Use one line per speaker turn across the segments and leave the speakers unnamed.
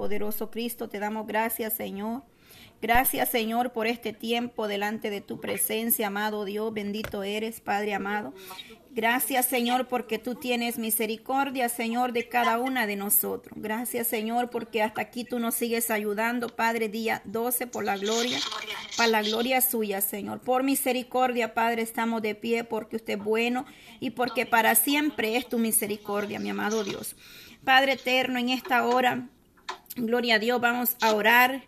poderoso Cristo, te damos gracias, Señor. Gracias, Señor, por este tiempo delante de tu presencia, amado Dios. Bendito eres, Padre amado. Gracias, Señor, porque tú tienes misericordia, Señor, de cada una de nosotros. Gracias, Señor, porque hasta aquí tú nos sigues ayudando, Padre, día 12, por la gloria, para la gloria suya, Señor. Por misericordia, Padre, estamos de pie porque usted es bueno y porque para siempre es tu misericordia, mi amado Dios. Padre eterno, en esta hora, gloria a Dios, vamos a orar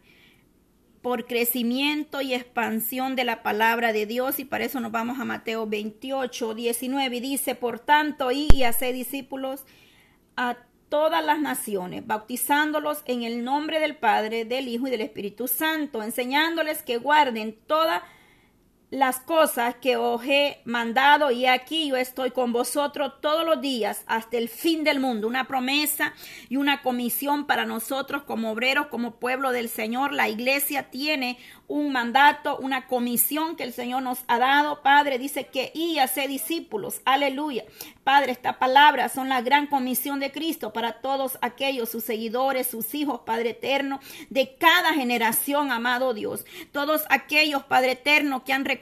por crecimiento y expansión de la palabra de Dios y para eso nos vamos a Mateo 28, 19 y dice, por tanto, y, y hacer discípulos a todas las naciones, bautizándolos en el nombre del Padre, del Hijo y del Espíritu Santo, enseñándoles que guarden toda las cosas que os he mandado y aquí yo estoy con vosotros todos los días hasta el fin del mundo. Una promesa y una comisión para nosotros como obreros, como pueblo del Señor. La iglesia tiene un mandato, una comisión que el Señor nos ha dado. Padre, dice que y hace discípulos. Aleluya. Padre, esta palabra son la gran comisión de Cristo para todos aquellos, sus seguidores, sus hijos, Padre eterno, de cada generación, amado Dios. Todos aquellos, Padre eterno, que han reconocido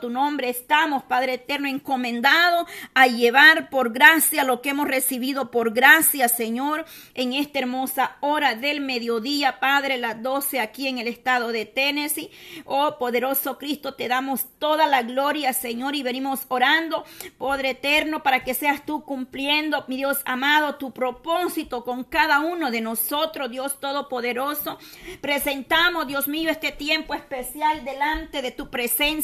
tu nombre, estamos, Padre eterno, encomendados a llevar por gracia lo que hemos recibido por gracia, Señor, en esta hermosa hora del mediodía, Padre, las 12 aquí en el estado de Tennessee. Oh poderoso Cristo, te damos toda la gloria, Señor, y venimos orando, Padre eterno, para que seas tú cumpliendo, mi Dios amado, tu propósito con cada uno de nosotros, Dios Todopoderoso. Presentamos, Dios mío, este tiempo especial delante de tu presencia,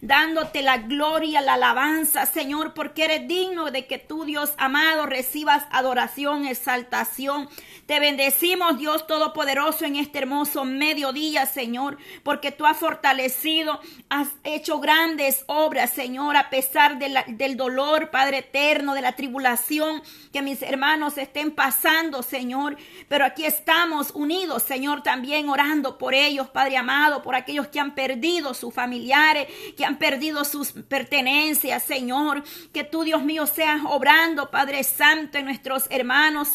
dándote la gloria, la alabanza, Señor, porque eres digno de que tú, Dios amado, recibas adoración, exaltación. Te bendecimos, Dios Todopoderoso, en este hermoso mediodía, Señor, porque tú has fortalecido, has hecho grandes obras, Señor, a pesar del dolor, Padre eterno, de la tribulación que mis hermanos estén pasando, Señor. Pero aquí estamos unidos, Señor, también orando por ellos, Padre amado, por aquellos que han perdido sus familiares, que han perdido sus pertenencias, Señor. Que tú, Dios mío, seas obrando, Padre Santo, en nuestros hermanos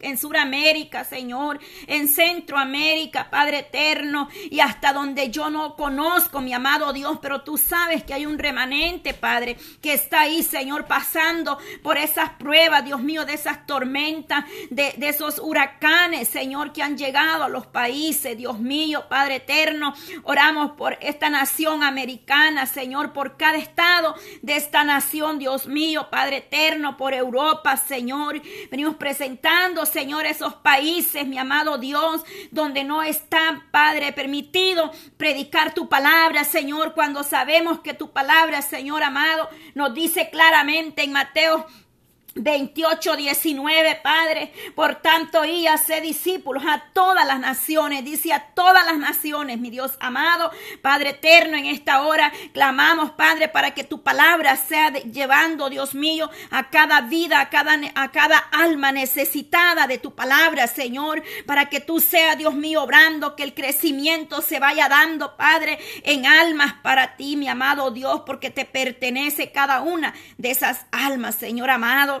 en Suramérica, Señor, en Centroamérica, Padre eterno, y hasta donde donde yo no conozco, mi amado Dios, pero tú sabes que hay un remanente, Padre, que está ahí, Señor, pasando por esas pruebas, Dios mío, de esas tormentas, de, de esos huracanes, Señor, que han llegado a los países, Dios mío, Padre eterno. Oramos por esta nación americana, Señor, por cada estado de esta nación, Dios mío, Padre eterno, por Europa, Señor. Venimos presentando, Señor, esos países, mi amado Dios, donde no está, Padre, permitido predicar tu palabra, Señor, cuando sabemos que tu palabra, Señor amado, nos dice claramente en Mateo 28, 19, Padre. Por tanto, y hace discípulos a todas las naciones, dice a todas las naciones, mi Dios amado, Padre eterno, en esta hora clamamos, Padre, para que tu palabra sea llevando, Dios mío, a cada vida, a cada, a cada alma necesitada de tu palabra, Señor, para que tú seas, Dios mío, obrando, que el crecimiento se vaya dando, Padre, en almas para ti, mi amado Dios, porque te pertenece cada una de esas almas, Señor amado.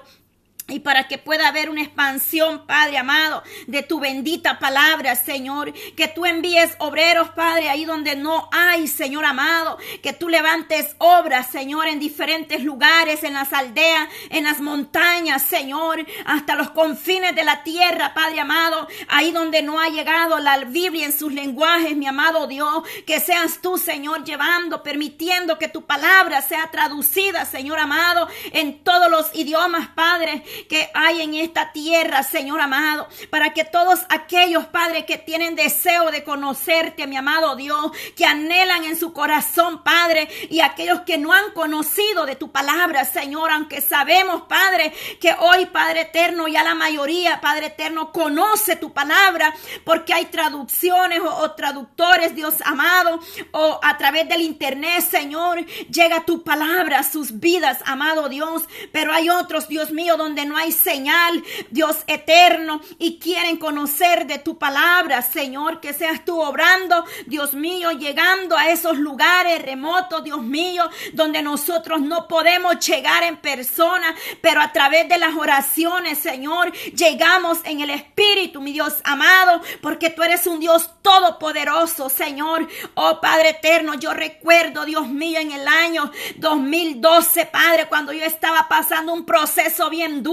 Y para que pueda haber una expansión, Padre amado, de tu bendita palabra, Señor. Que tú envíes obreros, Padre, ahí donde no hay, Señor amado. Que tú levantes obras, Señor, en diferentes lugares, en las aldeas, en las montañas, Señor. Hasta los confines de la tierra, Padre amado. Ahí donde no ha llegado la Biblia en sus lenguajes, mi amado Dios. Que seas tú, Señor, llevando, permitiendo que tu palabra sea traducida, Señor amado, en todos los idiomas, Padre que hay en esta tierra, Señor amado, para que todos aquellos, Padre, que tienen deseo de conocerte, mi amado Dios, que anhelan en su corazón, Padre, y aquellos que no han conocido de tu palabra, Señor, aunque sabemos, Padre, que hoy, Padre eterno, ya la mayoría, Padre eterno, conoce tu palabra, porque hay traducciones o, traductores, Dios amado, o a través del internet, Señor, llega tu palabra a sus vidas, amado Dios, pero hay otros, Dios mío, donde no hay señal, Dios eterno, y quieren conocer de tu palabra, Señor, que seas tú obrando, Dios mío, llegando a esos lugares remotos, Dios mío, donde nosotros no podemos llegar en persona, pero a través de las oraciones, Señor, llegamos en el Espíritu, mi Dios amado, porque tú eres un Dios todopoderoso, Señor. Oh Padre eterno, yo recuerdo, Dios mío, en el año 2012, Padre, cuando yo estaba pasando un proceso bien duro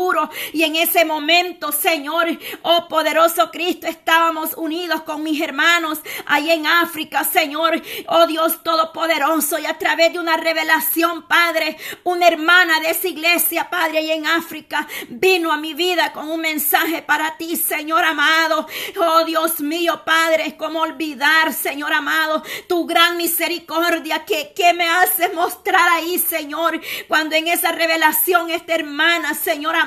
y en ese momento, Señor, oh poderoso Cristo, estábamos unidos con mis hermanos ahí en África, Señor, oh Dios todopoderoso, y a través de una revelación, Padre, una hermana de esa iglesia, Padre, ahí en África, vino a mi vida con un mensaje para ti, Señor amado. Oh Dios mío, Padre, cómo olvidar, Señor amado, tu gran misericordia que, que me hace mostrar ahí, Señor, cuando en esa revelación esta hermana, Señor amado,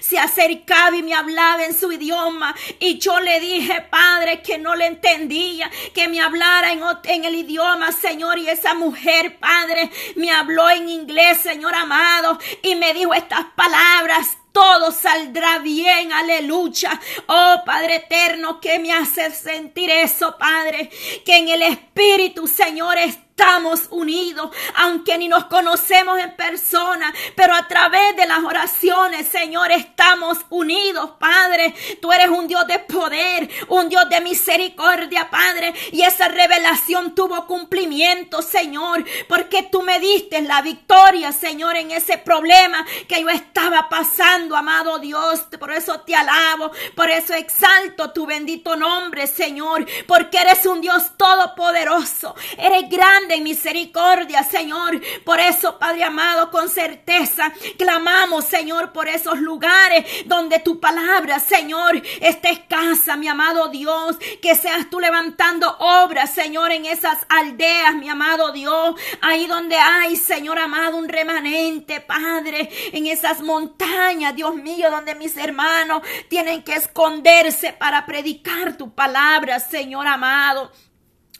se acercaba y me hablaba en su idioma y yo le dije, Padre, que no le entendía, que me hablara en, el idioma, Señor, y esa mujer, Padre, me habló en inglés, Señor amado, y me dijo estas palabras, todo saldrá bien, aleluya. Oh Padre eterno, que me hace sentir eso, Padre, que en el Espíritu, Señor, estamos unidos, aunque ni nos conocemos en persona, pero a través de las oraciones, Señor, estamos unidos, Padre. Tú eres un Dios de poder, un Dios de misericordia, Padre, y esa revelación tuvo cumplimiento, Señor, porque tú me diste la victoria, Señor, en ese problema que yo estaba pasando, amado Dios. Por eso te alabo, por eso exalto tu bendito nombre, Señor, porque eres un Dios todopoderoso, eres grande en misericordia, Señor. Por eso, Padre amado, con certeza clamamos, Señor, por esos lugares donde tu palabra, Señor, esté escasa, mi amado Dios. Que seas tú levantando obras, Señor, en esas aldeas, mi amado Dios. Ahí donde hay, Señor amado, un remanente, Padre, en esas montañas, Dios mío, donde mis hermanos tienen que esconderse para predicar tu palabra, Señor amado.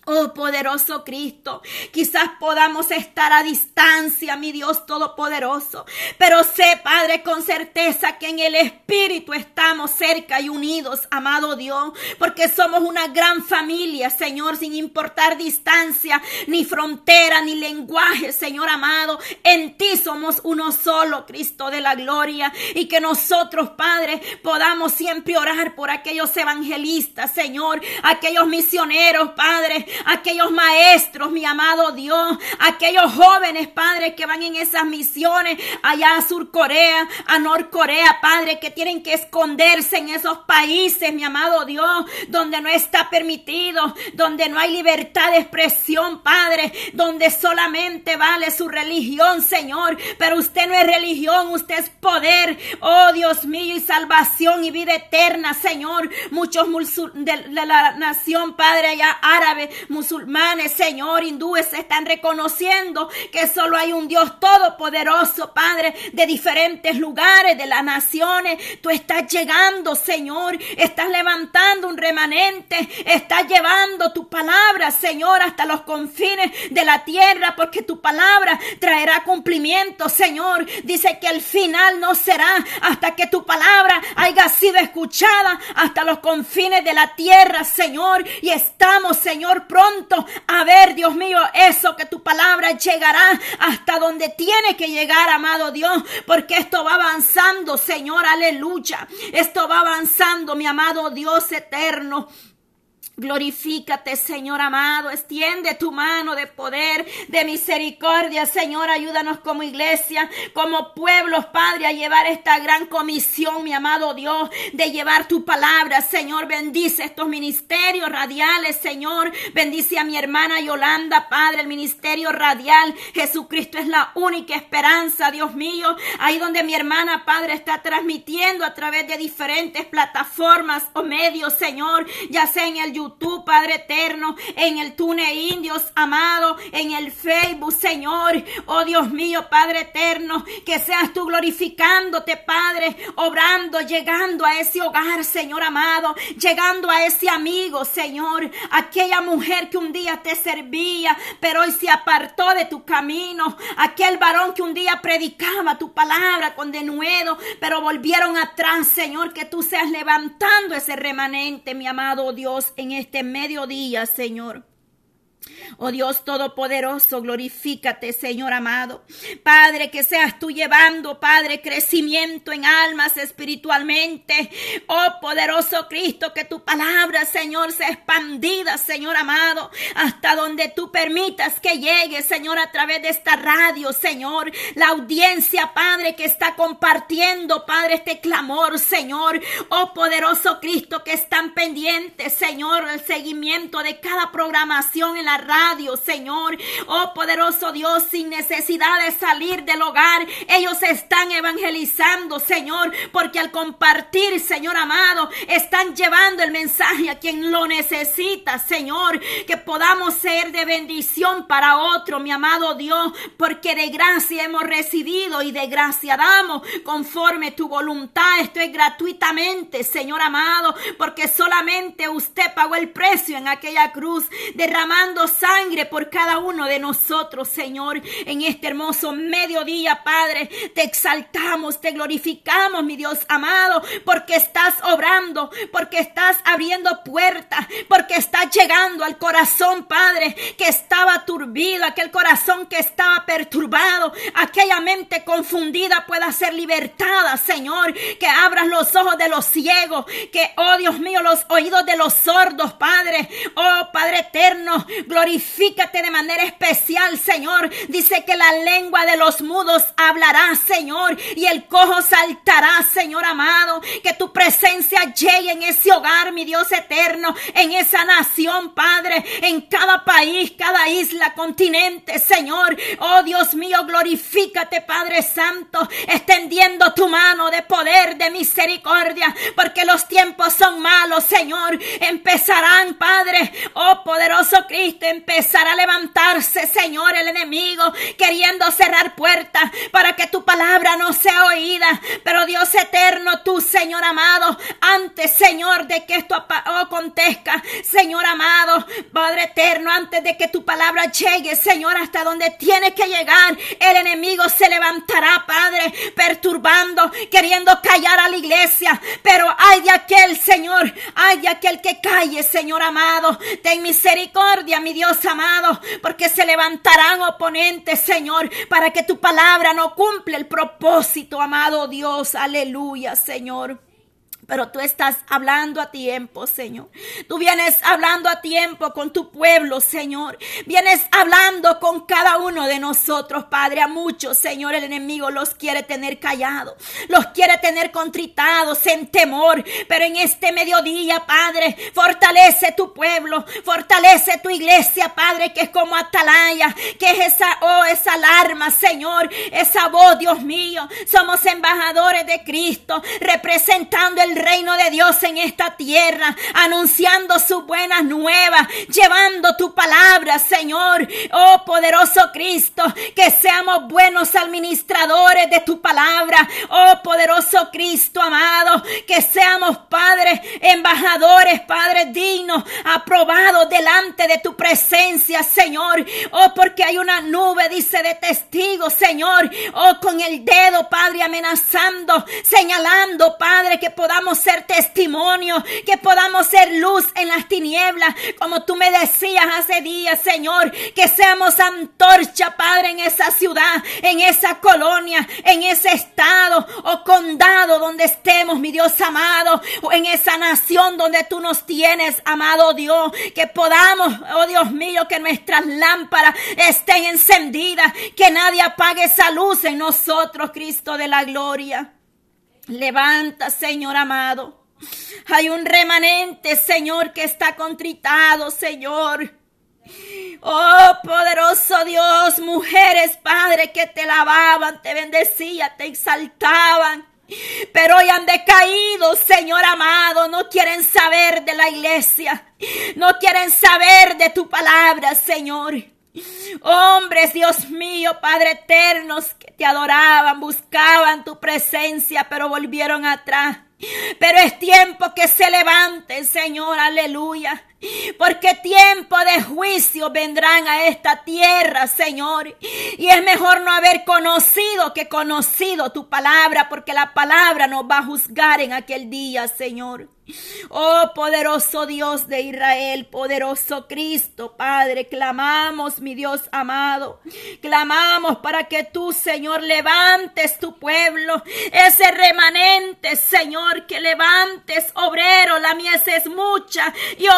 Oh poderoso Cristo, quizás podamos estar a distancia, mi Dios todopoderoso, pero sé, Padre, con certeza que en el Espíritu estamos cerca y unidos, amado Dios, porque somos una gran familia, Señor, sin importar distancia, ni frontera, ni lenguaje, Señor amado. En ti somos uno solo, Cristo de la gloria, y que nosotros, Padre, podamos siempre orar por aquellos evangelistas, Señor, aquellos misioneros, Padre, aquellos maestros, mi amado Dios, aquellos jóvenes, Padre, que van en esas misiones allá a Sur Corea, a Norcorea, Padre, que tienen que esconderse en esos países, mi amado Dios, donde no está permitido, donde no hay libertad de expresión, Padre, donde solamente vale su religión, Señor, pero usted no es religión, usted es poder, oh Dios mío, y salvación y vida eterna, Señor. Muchos de, de la nación, Padre, allá árabe, musulmanes, Señor, hindúes están reconociendo que solo hay un Dios todopoderoso, Padre, de diferentes lugares, de las naciones. Tú estás llegando, Señor, estás levantando un remanente, estás llevando tu palabra, Señor, hasta los confines de la tierra, porque tu palabra traerá cumplimiento, Señor. Dice que el final no será hasta que tu palabra haya sido escuchada hasta los confines de la tierra, Señor. Y estamos, Señor, pronto a ver, Dios mío, eso que tu palabra llegará hasta donde tiene que llegar, amado Dios, porque esto va avanzando, Señor, aleluya. Esto va avanzando, mi amado Dios eterno. Glorifícate, Señor amado. Extiende tu mano de poder, de misericordia, Señor. Ayúdanos como iglesia, como pueblos, Padre, a llevar esta gran comisión, mi amado Dios, de llevar tu palabra, Señor. Bendice estos ministerios radiales, Señor. Bendice a mi hermana Yolanda, Padre, el ministerio radial. Jesucristo es la única esperanza, Dios mío. Ahí donde mi hermana, Padre, está transmitiendo a través de diferentes plataformas o medios, Señor, ya sea en el YouTube YouTube, Padre eterno, en el TuneIn, Dios amado, en el Facebook, Señor. Oh Dios mío, Padre eterno, que seas tú glorificándote, Padre, obrando, llegando a ese hogar, Señor amado, llegando a ese amigo, Señor, aquella mujer que un día te servía, pero hoy se apartó de tu camino, aquel varón que un día predicaba tu palabra con denuedo, pero volvieron atrás, Señor, que tú seas levantando ese remanente, mi amado Dios, en este mediodía, Señor. Oh Dios Todopoderoso, glorifícate, Señor amado. Padre, que seas tú llevando, Padre, crecimiento en almas espiritualmente. Oh poderoso Cristo, que tu palabra, Señor, sea expandida, Señor amado, hasta donde tú permitas que llegue, Señor, a través de esta radio, Señor. La audiencia, Padre, que está compartiendo, Padre, este clamor, Señor. Oh poderoso Cristo, que están pendientes, Señor, el seguimiento de cada programación en la radio, Señor. Oh poderoso Dios, sin necesidad de salir del hogar, ellos están evangelizando, Señor, porque al compartir, Señor amado, están llevando el mensaje a quien lo necesita, Señor, que podamos ser de bendición para otro, mi amado Dios, porque de gracia hemos recibido y de gracia damos conforme tu voluntad. Esto es gratuitamente, Señor amado, porque solamente usted pagó el precio en aquella cruz, derramando sangre por cada uno de nosotros, Señor, en este hermoso mediodía, Padre. Te exaltamos, te glorificamos, mi Dios amado, porque estás obrando, porque estás abriendo puertas, porque estás llegando al corazón, Padre, que estaba turbido, aquel corazón que estaba perturbado, aquella mente confundida pueda ser libertada, Señor, que abras los ojos de los ciegos, que, oh Dios mío, los oídos de los sordos, Padre, oh Padre eterno, Glorifícate de manera especial, Señor. Dice que la lengua de los mudos hablará, Señor, y el cojo saltará, Señor amado. Que tu presencia llegue en ese hogar, mi Dios eterno, en esa nación, Padre, en cada país, cada isla, continente, Señor. Oh Dios mío, glorifícate, Padre Santo, extendiendo tu mano de poder, de misericordia, porque los tiempos son malos, Señor. Empezarán, Padre, oh poderoso Cristo empezar a levantarse, Señor, el enemigo, queriendo cerrar puertas para que tu palabra no sea oída. Pero Dios eterno, tú, Señor amado, antes, Señor, de que esto acontezca, Señor amado, Padre eterno, antes de que tu palabra llegue, Señor, hasta donde tiene que llegar, el enemigo se levantará, Padre, perturbando, queriendo callar a la iglesia. Pero hay de aquel, Señor, hay de aquel que calle, Señor amado, ten misericordia, mi Dios amado, porque se levantarán oponentes, Señor, para que tu palabra no cumple el propósito, amado Dios. Aleluya, Señor. Pero tú estás hablando a tiempo, Señor. Tú vienes hablando a tiempo con tu pueblo, Señor. Vienes hablando con cada uno de nosotros, Padre. A muchos, Señor, el enemigo los quiere tener callados. Los quiere tener contritados en temor. Pero en este mediodía, Padre, fortalece tu pueblo. Fortalece tu iglesia, Padre, que es como atalaya. Que es esa, oh, esa alarma, Señor. Esa voz, Dios mío. Somos embajadores de Cristo. Representando reino de Dios en esta tierra, anunciando sus buenas nuevas, llevando tu palabra, Señor. Oh poderoso Cristo, que seamos buenos administradores de tu palabra. Oh poderoso Cristo amado, que seamos padres, embajadores, padres dignos, aprobados delante de tu presencia, Señor. Oh, porque hay una nube, dice, de testigos, Señor. Oh, con el dedo, Padre, amenazando, señalando, Padre, que podamos ser testimonio, que podamos ser luz en las tinieblas, como tú me decías hace días, Señor, que seamos antorcha, Padre, en esa ciudad, en esa colonia, en ese estado o condado donde estemos, mi Dios amado, o en esa nación donde tú nos tienes, amado Dios, que podamos, oh Dios mío, que nuestras lámparas estén encendidas, que nadie apague esa luz en nosotros, Cristo de la gloria. Levanta, Señor amado. Hay un remanente, Señor, que está contritado, Señor. Oh, poderoso Dios, mujeres, Padre, que te lavaban, te bendecían, te exaltaban. Pero hoy han decaído, Señor amado, no quieren saber de la iglesia, no quieren saber de tu palabra, Señor. Hombres, Dios mío, Padre eternos, que te adoraban, buscaban tu presencia, pero volvieron atrás. Pero es tiempo que se levanten, Señor, aleluya. Porque tiempo de juicio vendrán a esta tierra, Señor. Y es mejor no haber conocido que conocido tu palabra, porque la palabra nos va a juzgar en aquel día, Señor. Oh poderoso Dios de Israel, poderoso Cristo, Padre, clamamos, mi Dios amado, clamamos para que tú, Señor, levantes tu pueblo, ese remanente, Señor, que levantes, obrero, la mies es mucha y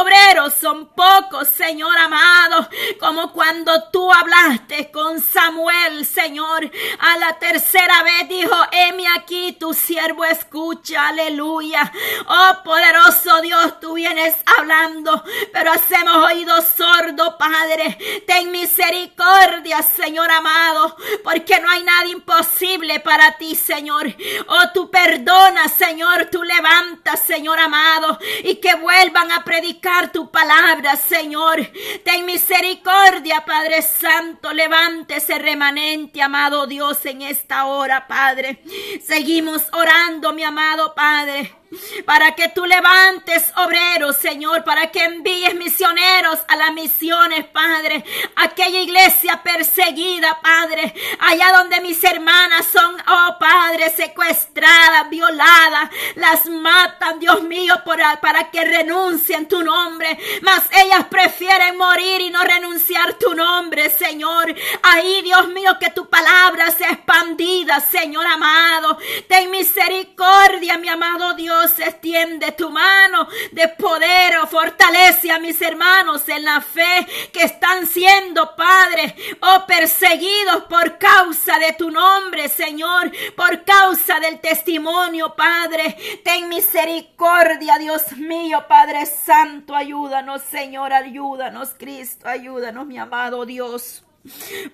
son pocos, Señor amado, como cuando tú hablaste con Samuel, Señor, a la tercera vez dijo, heme aquí, tu siervo escucha, aleluya. Oh, poderoso Dios, tú vienes hablando, pero hacemos oídos sordos, Padre. Ten misericordia, Señor amado, porque no hay nada imposible para ti, Señor. Oh, tú perdonas, Señor, tú levantas, Señor amado, y que vuelvan a predicar tu palabra, Señor. Ten misericordia, Padre Santo. Levántese remanente, amado Dios, en esta hora, Padre. Seguimos orando, mi amado Padre para que tú levantes obreros, Señor, para que envíes misioneros a las misiones, Padre, aquella iglesia perseguida, Padre, allá donde mis hermanas son, oh Padre, secuestradas, violadas, las matan, Dios mío, para que renuncien tu nombre, mas ellas prefieren morir y no renunciar tu nombre, Señor. Ahí, Dios mío, que tu palabra sea expandida, Señor amado. Ten misericordia, mi amado Dios extiende tu mano de poder o fortalece a mis hermanos en la fe que están siendo, Padre, oh, perseguidos por causa de tu nombre, Señor, por causa del testimonio, Padre. Ten misericordia, Dios mío, Padre Santo, ayúdanos, Señor, ayúdanos, Cristo, ayúdanos, mi amado Dios.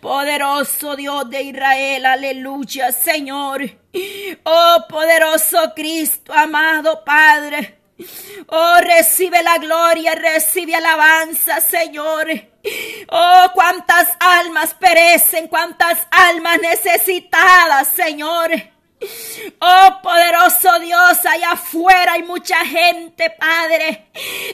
Poderoso Dios de Israel, aleluya, Señor. Oh, poderoso Cristo, amado Padre. Oh, recibe la gloria, recibe alabanza, Señor. Oh, cuántas almas perecen, cuántas almas necesitadas, Señor. Oh poderoso Dios, allá afuera hay mucha gente, Padre,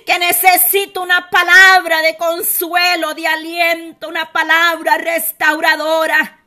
que necesita una palabra de consuelo, de aliento, una palabra restauradora.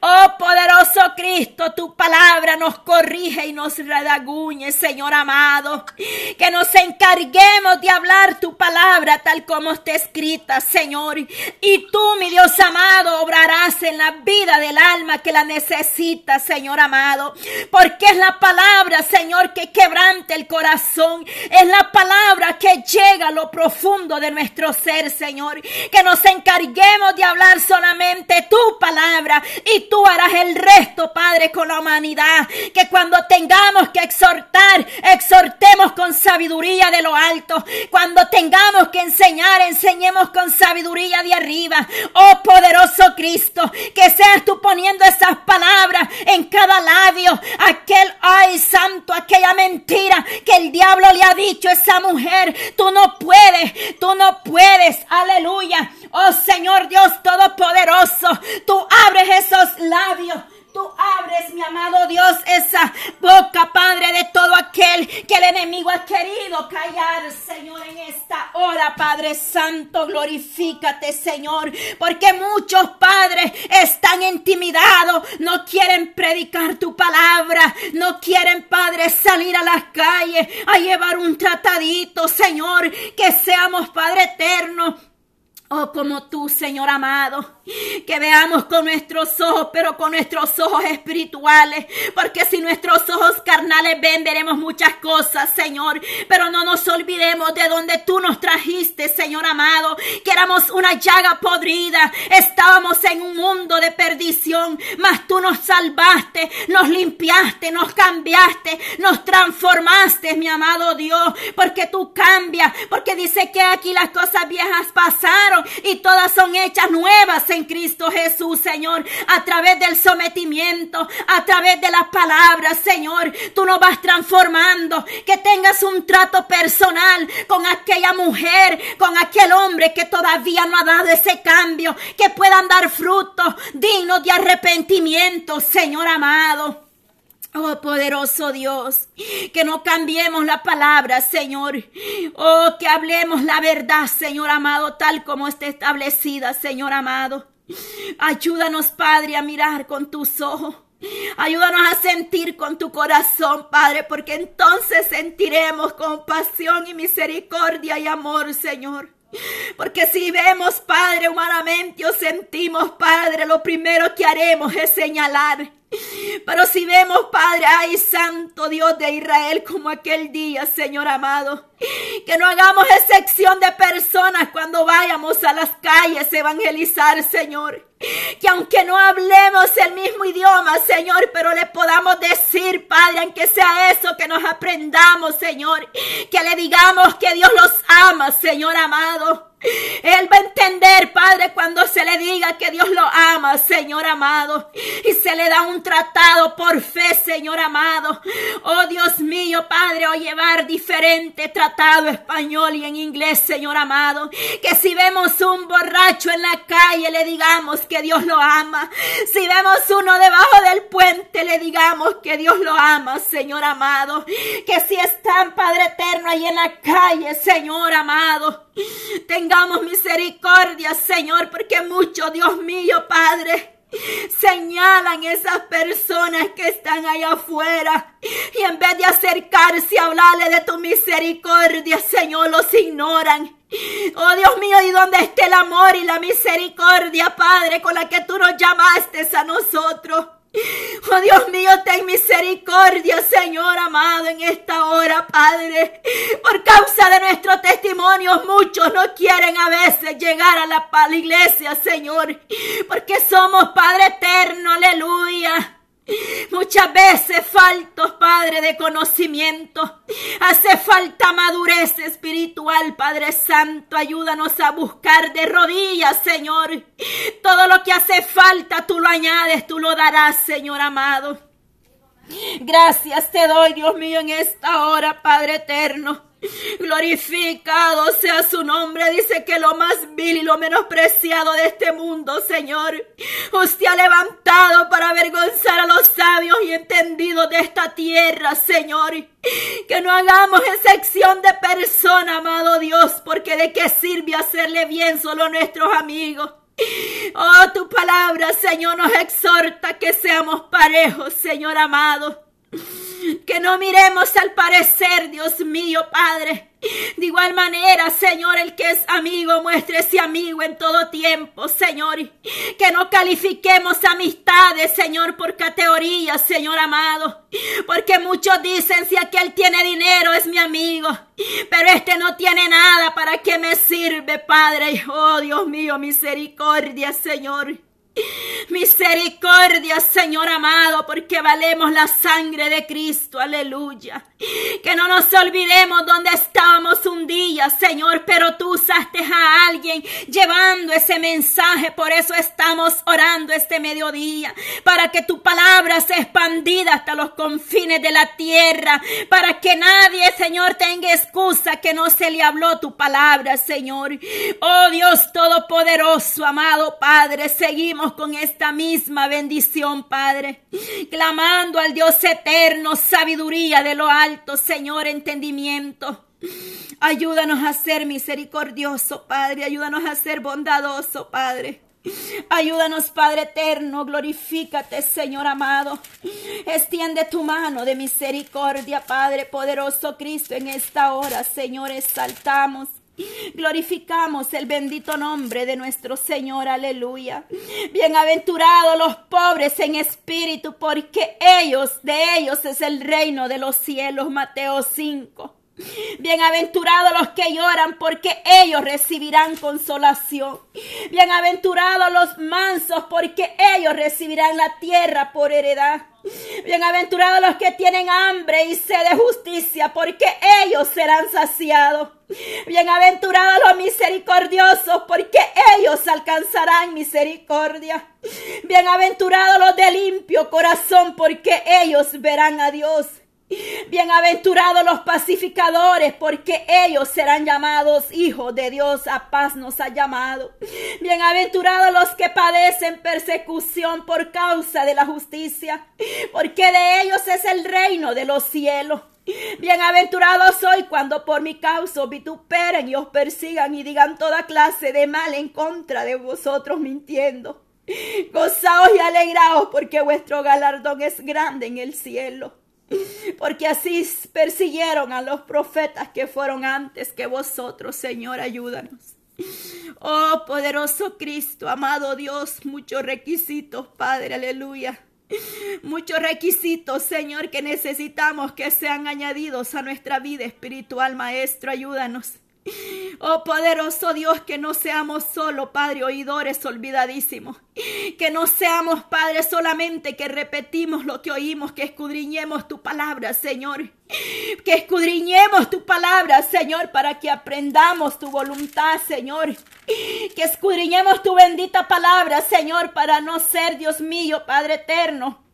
Oh poderoso Cristo, tu palabra nos corrige y nos redaguñe, Señor amado. Que nos encarguemos de hablar tu palabra tal como está escrita, Señor. Y tú, mi Dios amado, obrarás en la vida del alma que la necesita, Señor amado. Porque es la palabra, Señor, que quebrante el corazón. Es la palabra que llega a lo profundo de nuestro ser, Señor. Que nos encarguemos de hablar solamente tu palabra y tú harás el resto, Padre, con la humanidad. Que cuando tengamos que exhortar, exhortemos con sabiduría de lo alto. Cuando tengamos que enseñar, enseñemos con sabiduría de arriba. Oh poderoso Cristo, que seas tú poniendo esas palabras en cada labio. Aquel, ay santo, aquella mentira que el diablo le ha dicho a esa mujer. Tú no puedes, tú no puedes. Aleluya. Oh Señor Dios Todopoderoso, tú abres esos labios. Tú abres, mi amado Dios, esa boca, Padre, de todo aquel que el enemigo ha querido callar, Señor, en esta hora, Padre Santo, glorifícate, Señor, porque muchos padres están intimidados, no quieren predicar tu palabra, no quieren, Padre, salir a las calles a llevar un tratadito, Señor, que seamos, Padre eterno, Oh, como tú, Señor amado, que veamos con nuestros ojos, pero con nuestros ojos espirituales, porque si nuestros ojos carnales ven, veremos muchas cosas, Señor, pero no nos olvidemos de donde tú nos trajiste, Señor amado, que éramos una llaga podrida, estábamos en un mundo de perdición, mas tú nos salvaste, nos limpiaste, nos cambiaste, nos transformaste, mi amado Dios, porque tú cambias, porque dice que aquí las cosas viejas pasaron y todas son hechas nuevas, en Cristo Jesús, Señor, a través del sometimiento, a través de las palabras, Señor, tú nos vas transformando, que tengas un trato personal con aquella mujer, con aquel hombre que todavía no ha dado ese cambio, que puedan dar frutos dignos de arrepentimiento, Señor amado. Oh poderoso Dios, que no cambiemos la palabra, Señor. Oh, que hablemos la verdad, Señor amado, tal como está establecida, Señor amado. Ayúdanos, Padre, a mirar con tus ojos. Ayúdanos a sentir con tu corazón, Padre, porque entonces sentiremos compasión y misericordia y amor, Señor. Porque si vemos, Padre, humanamente o sentimos, Padre, lo primero que haremos es señalar. Pero si vemos, Padre, ay, Santo Dios de Israel, como aquel día, Señor amado, que no hagamos excepción de personas cuando vayamos a las calles a evangelizar, Señor. Que aunque no hablemos el mismo idioma, Señor, pero le podamos decir, Padre, aunque sea eso, que nos aprendamos, Señor. Que le digamos que Dios los ama, Señor amado. Él va a entender, Padre, cuando se le diga que Dios lo ama, Señor amado. Y se le da un tratado por fe, Señor amado. Oh Dios mío, Padre, o llevar diferente tratado español y en inglés, Señor amado. Que si vemos un borracho en la calle, le digamos que Dios lo ama. Si vemos uno debajo del puente, le digamos que Dios lo ama, Señor amado. Que si están, Padre eterno, ahí en la calle, Señor amado. Tengamos misericordia, Señor, porque mucho, Dios mío, Padre. Señalan esas personas que están allá afuera y en vez de acercarse a hablarle de tu misericordia, Señor, los ignoran. Oh Dios mío, ¿y dónde está el amor y la misericordia, Padre, con la que tú nos llamaste a nosotros? Oh Dios mío, ten misericordia, Señor amado, en esta hora, Padre. Por causa de nuestro testimonio, muchos no quieren a veces llegar a la, a la iglesia, Señor. Porque somos Padre eterno, aleluya. Muchas veces faltos, Padre, de conocimiento. Hace falta madurez espiritual, Padre Santo. Ayúdanos a buscar de rodillas, Señor. Todo lo que hace falta, tú lo añades, tú lo darás, Señor amado. Gracias te doy, Dios mío, en esta hora, Padre eterno. Glorificado sea su nombre. Dice que lo más vil y lo menospreciado de este mundo, Señor, usted ha levantado para avergonzar a los sabios y entendidos de esta tierra, Señor. Que no hagamos excepción de persona, amado Dios, porque de qué sirve hacerle bien solo a nuestros amigos. Oh, tu palabra, Señor, nos exhorta que seamos parejos, Señor amado. Que no miremos al parecer, Dios mío, Padre. De igual manera, Señor, el que es amigo, muéstrese amigo en todo tiempo, Señor. Que no califiquemos amistades, Señor, por categorías, Señor amado. Porque muchos dicen, si aquel tiene dinero, es mi amigo. Pero este no tiene nada, ¿para qué me sirve, Padre? Oh, Dios mío, misericordia, Señor. Misericordia, Señor amado, porque valemos la sangre de Cristo. Aleluya. Que no nos olvidemos dónde estábamos un día, Señor, pero tú usaste a alguien llevando ese mensaje. Por eso estamos orando este mediodía, para que tu palabra sea expandida hasta los confines de la tierra, para que nadie, Señor, tenga excusa que no se le habló tu palabra, Señor. Oh Dios Todopoderoso, amado Padre, seguimos con esta misma bendición, Padre, clamando al Dios eterno, sabiduría de lo alto, Señor, entendimiento. Ayúdanos a ser misericordioso, Padre, ayúdanos a ser bondadoso, Padre. Ayúdanos, Padre eterno, glorifícate, Señor amado. Extiende tu mano de misericordia, Padre poderoso Cristo, en esta hora, Señor, exaltamos. Glorificamos el bendito nombre de nuestro Señor, aleluya. Bienaventurados los pobres en espíritu, porque ellos, de ellos es el reino de los cielos, Mateo 5. Bienaventurados los que lloran, porque ellos recibirán consolación. Bienaventurados los mansos, porque ellos recibirán la tierra por heredad. Bienaventurados los que tienen hambre y sed de justicia, porque ellos serán saciados. Bienaventurados los misericordiosos, porque ellos alcanzarán misericordia. Bienaventurados los de limpio corazón, porque ellos verán a Dios. Bienaventurados los pacificadores, porque ellos serán llamados hijos de Dios. A paz nos ha llamado. Bienaventurados los que padecen persecución por causa de la justicia, porque de ellos es el reino de los cielos. Bienaventurados soy cuando por mi causa vituperen y os persigan y digan toda clase de mal en contra de vosotros mintiendo. Gozaos y alegraos porque vuestro galardón es grande en el cielo. Porque así persiguieron a los profetas que fueron antes que vosotros, Señor, ayúdanos. Oh poderoso Cristo, amado Dios, muchos requisitos, Padre, aleluya. Muchos requisitos, Señor, que necesitamos que sean añadidos a nuestra vida espiritual, Maestro, ayúdanos. Oh poderoso Dios, que no seamos solo, Padre, oidores olvidadísimos. Que no seamos, Padre, solamente que repetimos lo que oímos, que escudriñemos tu palabra, Señor. Que escudriñemos tu palabra, Señor, para que aprendamos tu voluntad, Señor. Que escudriñemos tu bendita palabra, Señor, para no ser, Dios mío, Padre eterno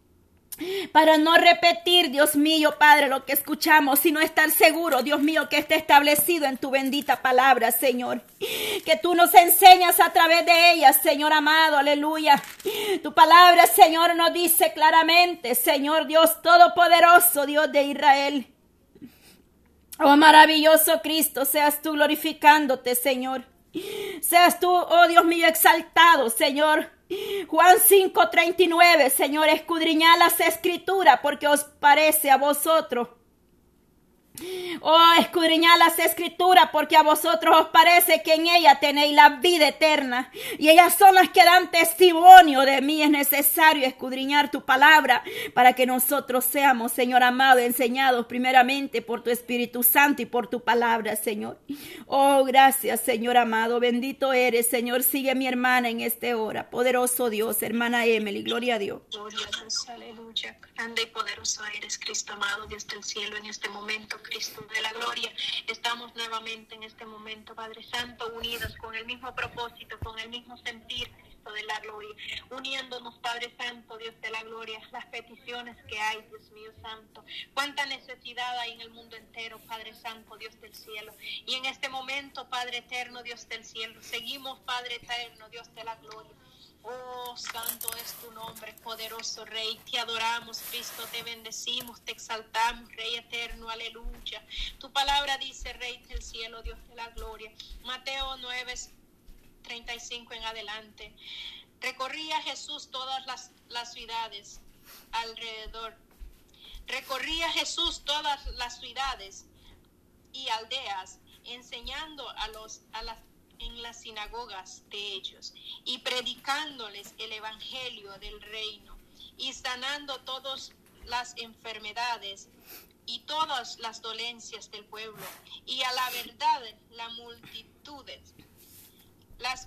para no repetir, Dios mío, Padre, lo que escuchamos, sino estar seguro, Dios mío, que esté establecido en tu bendita palabra, Señor. Que tú nos enseñas a través de ella, Señor amado, aleluya. Tu palabra, Señor, nos dice claramente, Señor Dios Todopoderoso, Dios de Israel. Oh maravilloso Cristo, seas tú glorificándote, Señor. Seas tú, oh Dios mío, exaltado, Señor. Juan 5:39, Señor, escudriñad las escrituras porque os parece a vosotros Oh, escudriñad las escrituras, porque a vosotros os parece que en ella tenéis la vida eterna. Y ellas son las que dan testimonio de mí. Es necesario escudriñar tu palabra para que nosotros seamos, Señor amado, enseñados primeramente por tu Espíritu Santo y por tu palabra, Señor. Oh, gracias, Señor amado. Bendito eres, Señor. Sigue mi hermana en esta hora. Poderoso Dios, hermana Emily. Gloria a Dios.
Gloria a Dios, aleluya. Grande y poderoso eres, Cristo amado, desde el cielo en este momento Cristo de la gloria. Estamos nuevamente en este momento, Padre Santo, unidos con el mismo propósito, con el mismo sentir, de la gloria, uniéndonos, Padre Santo, Dios de la gloria, las peticiones que hay, Dios mío Santo. Cuánta necesidad hay en el mundo entero, Padre Santo, Dios del cielo. Y en este momento, Padre eterno, Dios del cielo, seguimos, Padre eterno, Dios de la gloria Oh, santo es tu nombre, poderoso Rey. Te adoramos, Cristo, te bendecimos, te exaltamos, Rey eterno, aleluya. Tu palabra dice, Rey del cielo, Dios de la gloria. Mateo 9, 35 en adelante. Recorría Jesús todas las, las ciudades alrededor. Recorría Jesús todas las ciudades y aldeas, enseñando a, los, a las en las sinagogas de ellos y predicándoles el evangelio del reino y sanando todas las enfermedades y todas las dolencias del pueblo. Y a la verdad la multitud las